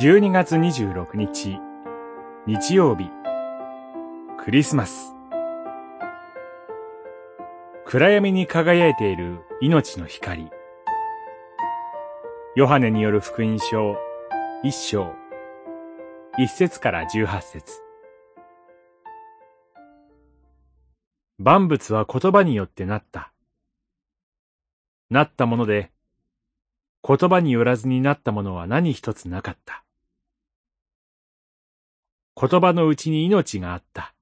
12月26日、日曜日、クリスマス。暗闇に輝いている命の光。ヨハネによる福音書、一章、一節から十八節。万物は言葉によってなった。なったもので、言葉によらずになったものは何一つなかった。言葉のうちに命があった。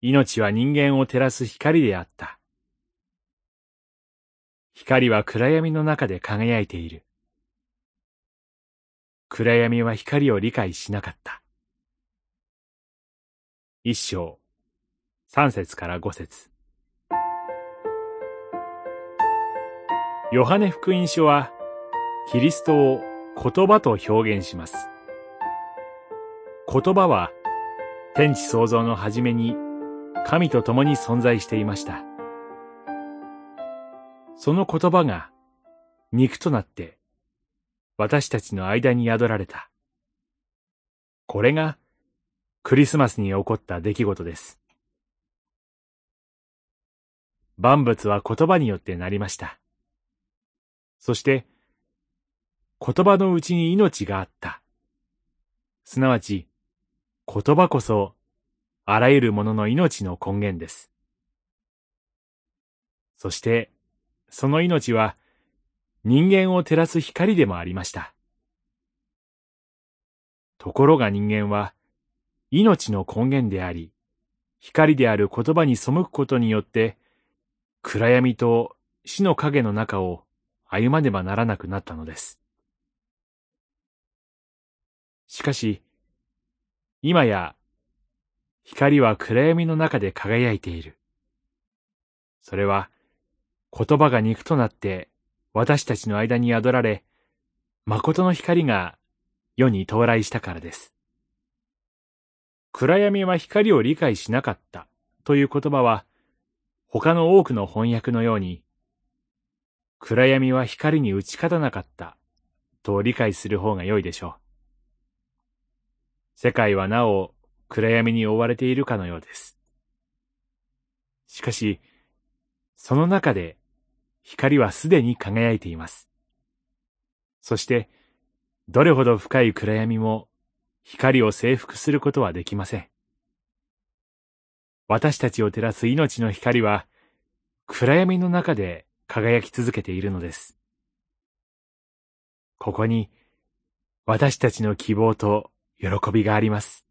命は人間を照らす光であった。光は暗闇の中で輝いている。暗闇は光を理解しなかった。一章、三節から五節。ヨハネ福音書は、キリストを言葉と表現します。言葉は、天地創造の初めに、神と共に存在していました。その言葉が、肉となって、私たちの間に宿られた。これが、クリスマスに起こった出来事です。万物は言葉によってなりました。そして、言葉のうちに命があった。すなわち、言葉こそ、あらゆるものの命の根源です。そして、その命は、人間を照らす光でもありました。ところが人間は、命の根源であり、光である言葉に背くことによって、暗闇と死の影の中を歩まねばならなくなったのです。しかし、今や、光は暗闇の中で輝いている。それは、言葉が肉となって私たちの間に宿られ、誠の光が世に到来したからです。暗闇は光を理解しなかったという言葉は、他の多くの翻訳のように、暗闇は光に打ち勝たなかったと理解する方が良いでしょう。世界はなお暗闇に覆われているかのようです。しかし、その中で光はすでに輝いています。そして、どれほど深い暗闇も光を征服することはできません。私たちを照らす命の光は暗闇の中で輝き続けているのです。ここに私たちの希望と喜びがあります。